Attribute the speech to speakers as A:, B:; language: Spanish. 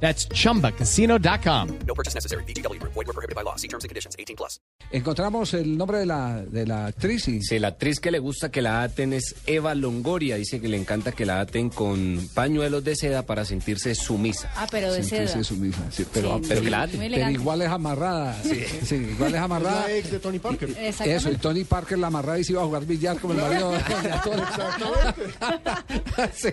A: That's chumbacasino.com.
B: No purchase necessary. BGW. Void were prohibited by law. See terms and conditions. 18 plus.
C: Encontramos el nombre de la, de la actriz y
D: Sí, la actriz que le gusta que la aten es Eva Longoria. Dice que le encanta que la aten con pañuelos de seda para sentirse sumisa.
E: Ah, pero de seda.
C: sentirse sumisa. Sí, pero,
E: Sí,
C: pero,
D: que la
C: pero
E: elegante.
C: igual es amarrada. Sí, igual es amarrada.
F: ex de Tony Parker.
E: Exactamente.
C: Eso, y Tony Parker la amarraba y se iba a jugar billar como el marido de Tony.
F: Exactamente.
C: Sí.